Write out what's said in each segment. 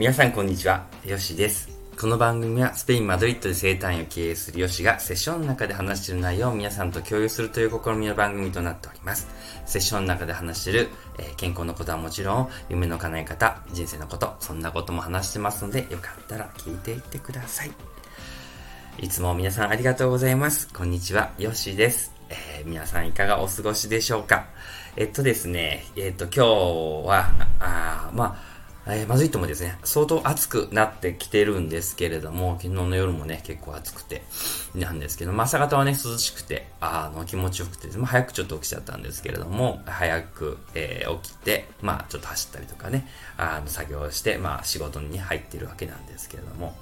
皆さんこんにちは、ヨシです。この番組はスペイン・マドリッドで生誕を経営するヨシがセッションの中で話している内容を皆さんと共有するという試みの番組となっております。セッションの中で話している、えー健康のことはもちろん、夢の叶え方、人生のこと、そんなことも話してますので、よかったら聞いていってください。いつも皆さんありがとうございます。こんにちは、ヨシです。えー皆さんいかがお過ごしでしょうかえっとですね、えっと今日は、あまあ、えーまずいともですね、相当暑くなってきてるんですけれども、昨日の夜もね、結構暑くて、なんですけど、まあ朝方はね、涼しくて、あの、気持ちよくて、まあ早くちょっと起きちゃったんですけれども、早く、えー起きて、まあちょっと走ったりとかね、あの、作業して、まあ仕事に入ってるわけなんですけれども、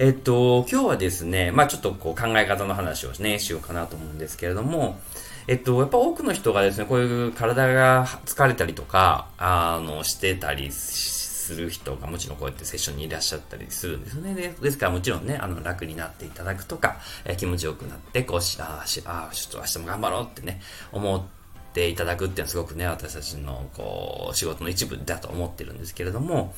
えっと、今日はですね、まあちょっとこう考え方の話をね、しようかなと思うんですけれども、えっと、やっぱ多くの人がですね、こういう体が疲れたりとか、あの、してたりする人がもちろんこうやってセッションにいらっしゃったりするんですよね。ですからもちろんね、あの、楽になっていただくとか、え気持ちよくなって、こうし、あ、あちょっと明日も頑張ろうってね、思っていただくっていうのはすごくね、私たちの、こう、仕事の一部だと思ってるんですけれども、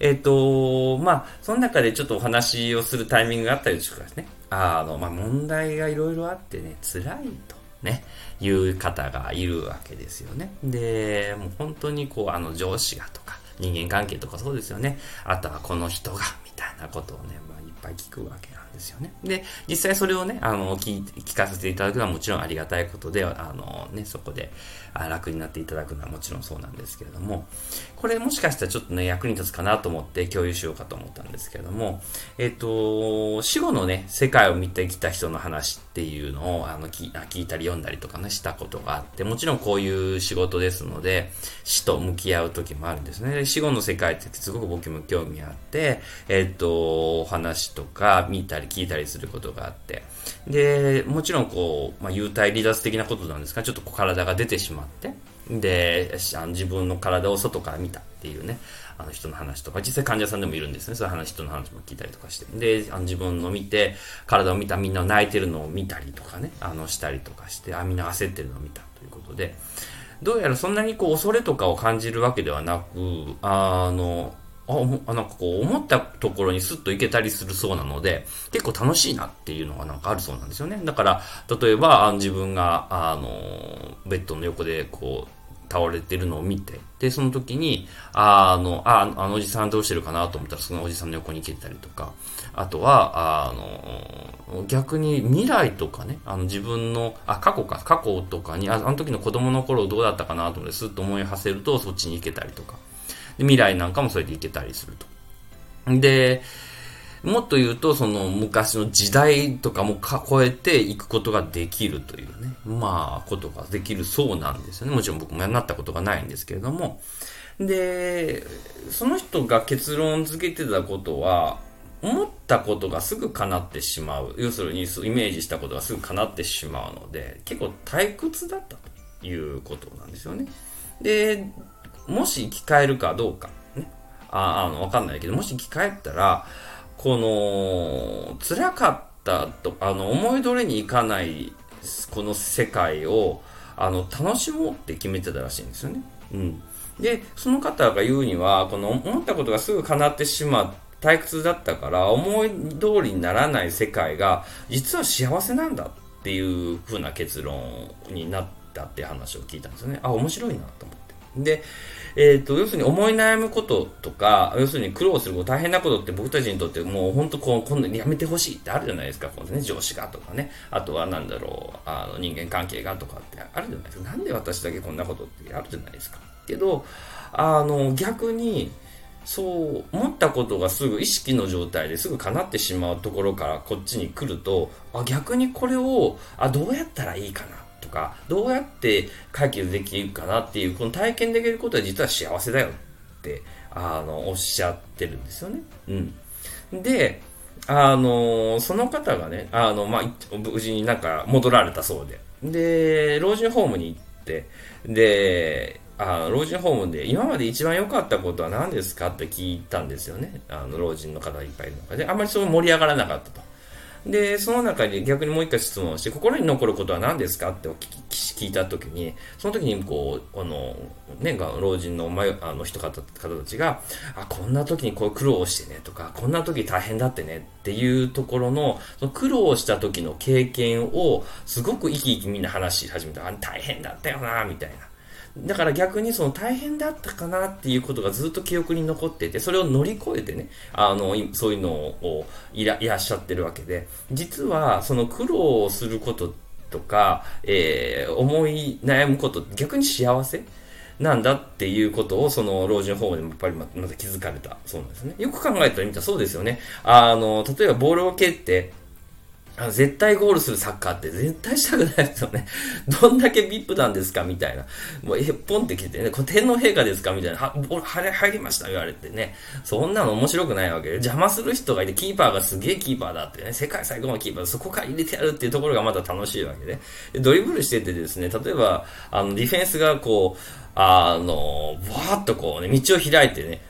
えっ、と、まあ、その中でちょっとお話をするタイミングがあったりとかですね、あの、まあ、問題がいろいろあってね、辛いと。ね、いう方がいるわけですよね。で、もう本当にこう、あの上司がとか、人間関係とかそうですよね。あとはこの人が、みたいなことをね、ぱい聞くわけなんですよね。で、実際それをね、あの、聞聞かせていただくのはもちろんありがたいことで、あの、ね、そこで楽になっていただくのはもちろんそうなんですけれども、これもしかしたらちょっとね、役に立つかなと思って共有しようかと思ったんですけれども、えっ、と、死後のね、世界を見てきた人の話っていうのをあの聞聞いたり読んだりとかね、したことがあって、もちろんこういう仕事ですので、死と向き合う時もあるんですね。死後の世界ってすごく僕も興味あって、えっ、と、お話とか見たり聞いたりすることがあって、で、もちろんこう、まあ、幽体離脱的なことなんですが、ちょっと体が出てしまって、で、あの自分の体を外から見たっていうね、あの人の話とか、実際患者さんでもいるんですね。そういう話、人の話も聞いたりとかして。で、あの自分の見て、体を見たみんな泣いてるのを見たりとかね、あの、したりとかして、あ、みんな焦ってるのを見たということで、どうやらそんなにこう恐れとかを感じるわけではなく、あの、あ、おもあなんかこう、思ったところにスッと行けたりするそうなので、結構楽しいなっていうのがなんかあるそうなんですよね。だから、例えば、あの自分が、あの、ベッドの横でこう、倒れてるのを見て、で、その時に、あの、あ、あのおじさんどうしてるかなと思ったら、そのおじさんの横に行けたりとか、あとは、あの、逆に未来とかね、あの自分の、あ、過去か、過去とかに、ああの時の子供の頃どうだったかなと思って、スッと思い馳せると、そっちに行けたりとか。で未来なんかもそれでいけたりすると。で、もっと言うと、その昔の時代とかもか超えていくことができるというね、まあ、ことができるそうなんですよね。もちろん僕もやなったことがないんですけれども。で、その人が結論付けてたことは、思ったことがすぐ叶ってしまう。要するに、イメージしたことがすぐ叶ってしまうので、結構退屈だったということなんですよね。で、もし生き返るかどうか、ね。ああの、わかんないけど、もし生き返ったら、この、辛かったと、あの、思い通りにいかない、この世界を、あの、楽しもうって決めてたらしいんですよね。うん。で、その方が言うには、この思ったことがすぐ叶ってしまう退屈だったから、思い通りにならない世界が、実は幸せなんだっていう風な結論になったって話を聞いたんですよね。あ、面白いなと思って。で、えっ、と、要するに思い悩むこととか、要するに苦労すること、大変なことって僕たちにとってもう本当こう、今度やめてほしいってあるじゃないですか。こね、上司がとかね。あとはなんだろう、あの人間関係がとかってあるじゃないですか。なんで私だけこんなことってあるじゃないですか。けど、あの、逆に、そう思ったことがすぐ意識の状態ですぐ叶ってしまうところからこっちに来るとあ逆にこれをあどうやったらいいかなとかどうやって解決できるかなっていうこの体験できることは実は幸せだよってあのおっしゃってるんですよね。うん、であのその方がねあの、まあ、無事になんか戻られたそうでで老人ホームに行ってであ老人ホームで今まで一番良かったことは何ですかって聞いたんですよね。あの老人の方がいっぱいいる中で、あんまりそう盛り上がらなかったと。で、その中に逆にもう一回質問して、心に残ることは何ですか？って聞いたときに、その時にこう、あの、ね、老人の前あの人方方たちが、あ、こんな時にこう苦労してねとか、こんな時大変だってねっていうところの、その苦労した時の経験を、すごく生き生きみんな話し始めた。あ、大変だったよな、みたいな。だから逆にその大変だったかなっていうことがずっと記憶に残っていて、それを乗り越えてね、あの、そういうのをいらいらっしゃってるわけで、実はその苦労をすることとか、えー、思い悩むこと逆に幸せなんだっていうことを、その老人ホームでもやっぱりまた気づかれたそうなんですね。よく考えたら見たらそうですよね。あの、例えばボールを蹴って、あの絶対ゴールするサッカーって絶対したくないですよね。どんだけ VIP なんですかみたいな。もう、え、ポンって来てね、これ天皇陛下ですかみたいな。は、俺、れ入りました言われてね。そんなの面白くないわけで。邪魔する人がいて、キーパーがすげえキーパーだってね。世界最高のキーパーそこから入れてやるっていうところがまた楽しいわけで。でドリブルしててですね、例えば、あの、ディフェンスがこう、あの、わーっとこうね、道を開いてね、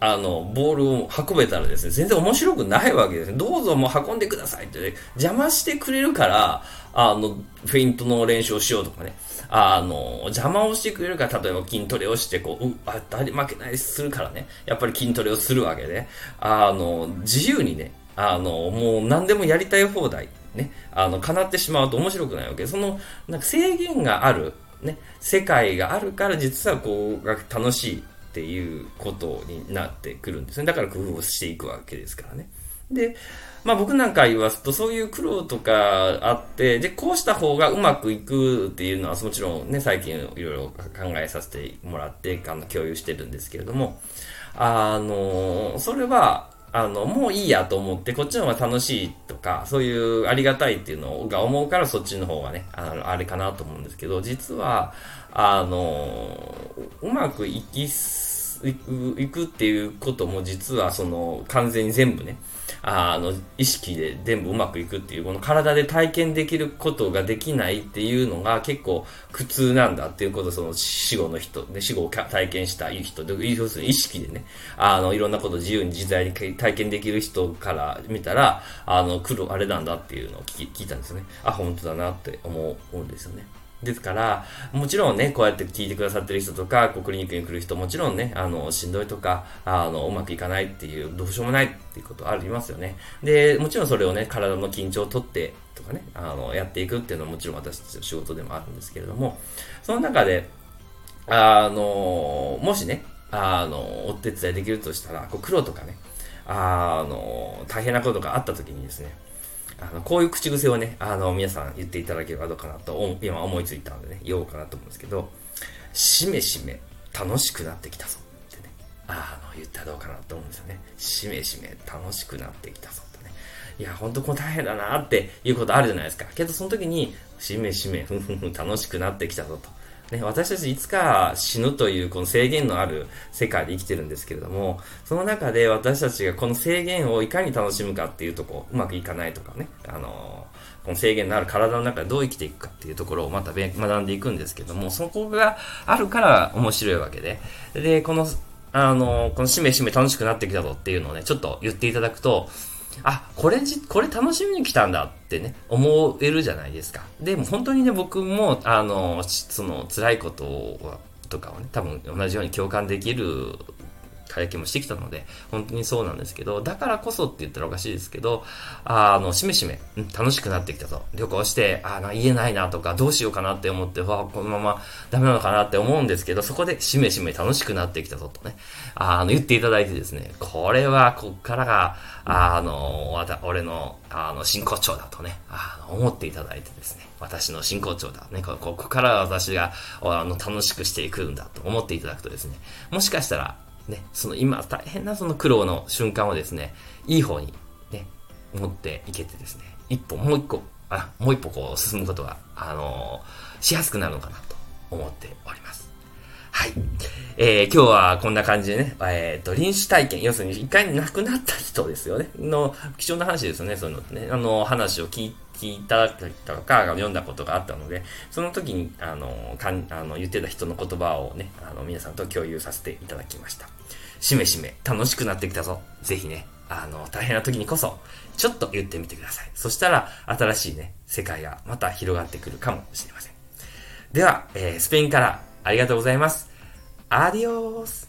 あの、ボールを運べたらですね、全然面白くないわけですね。どうぞもう運んでくださいって、ね、邪魔してくれるから、あの、フェイントの練習をしようとかね。あの、邪魔をしてくれるから、例えば筋トレをして、こう、う、あ、誰負けないするからね。やっぱり筋トレをするわけで、あの、自由にね、あの、もう何でもやりたい放題、ね、あの、叶ってしまうと面白くないわけその、なんか制限がある、ね、世界があるから実はこう、楽しいっていうことになってくるんですね。だから工夫をしていくわけですからね。で、まあ僕なんか言わすと、そういう苦労とかあって、で、こうした方がうまくいくっていうのは、もちろんね、最近いろいろ考えさせてもらって、あの、共有してるんですけれども、あの、それは、あの、もういいやと思って、こっちの方が楽しいとか、そういうありがたいっていうのが思うから、そっちの方がね、あの、あれかなと思うんですけど、実は、あの、うまくいきす、行くっていうことも実はその完全に全部ね、あの、意識で全部うまくいくっていう、この体で体験できることができないっていうのが結構苦痛なんだっていうことその死後の人、ね、死後を体験したい人、要するに意識でね、あの、いろんなことを自由に自在に体験できる人から見たら、あの、苦労あれなんだっていうのを聞聞いたんですね。あ、本当だなって思うんですよね。ですから、もちろんね、こうやって聞いてくださってる人とか、こうクリニックに来る人もちろんね、あの、しんどいとか、あの、うまくいかないっていう、どうしようもないっていうことありますよね。で、もちろんそれをね、体の緊張をとってとかね、あの、やっていくっていうのはもちろん私たちの仕事でもあるんですけれども、その中で、あの、もしね、あの、お手伝いできるとしたら、こう苦労とかね、あの、大変なことがあった時にですね、あの、こういう口癖をね、あの、皆さん言っていただければどうかなと、今思いついたのでね、言おうかなと思うんですけど、しめしめ、楽しくなってきたぞってね、あの、言ったらどうかなと思うんですよね。しめしめ、楽しくなってきたぞとね。いや、ほんとこれ大変だなっていうことあるじゃないですか。けど、その時に、しめしめ、ふんふんふん、楽しくなってきたぞと。ね、私たちいつか死ぬというこの制限のある世界で生きてるんですけれども、その中で私たちがこの制限をいかに楽しむかっていうとこ、うまくいかないとかね、あのこの制限のある体の中でどう生きていくかっていうところをまた学んでいくんですけども、そこがあるから面白いわけで、で、この、あの、このしめしめ楽しくなってきたぞっていうのをね、ちょっと言っていただくと、あ、これじ、これ楽しみに来たんだってね、思えるじゃないですか。でも本当にね、僕も、あの、その辛いこととかをね、多分同じように共感できる体験もしてきたので、本当にそうなんですけど、だからこそって言ったらおかしいですけど、あの、しめしめ、うん、楽しくなってきたぞ。旅行して、あの、言えないなとか、どうしようかなって思って、わこのままダメなのかなって思うんですけど、そこでしめしめ楽しくなってきたぞとね、あの、言っていただいてですね、これはこっからが、あの、わた俺の、あの、真骨頂だとね、あの思っていただいてですね、私の真骨頂だ。ね、ここから私が、あの、楽しくしていくんだと思っていただくとですね、もしかしたら、ね、その今大変なその苦労の瞬間をですね、いい方にね、持っていけてですね、一歩、もう一個、あ、もう一歩こう進むことが、あのー、しやすくなるのかなと思っております。はい。えー、今日はこんな感じでね、えっ、ー、と、臨死体験、要するに一回亡くなった人ですよね、の貴重な話ですよね、そのね、あの、話を聞い聞いたとか読んだことがあったので、その時に、あの、かんあの言ってた人の言葉をね、あの、皆さんと共有させていただきました。しめしめ、楽しくなってきたぞ。ぜひね、あの、大変な時にこそ、ちょっと言ってみてください。そしたら、新しいね、世界がまた広がってくるかもしれません。では、えー、スペインからありがとうございます。adiós.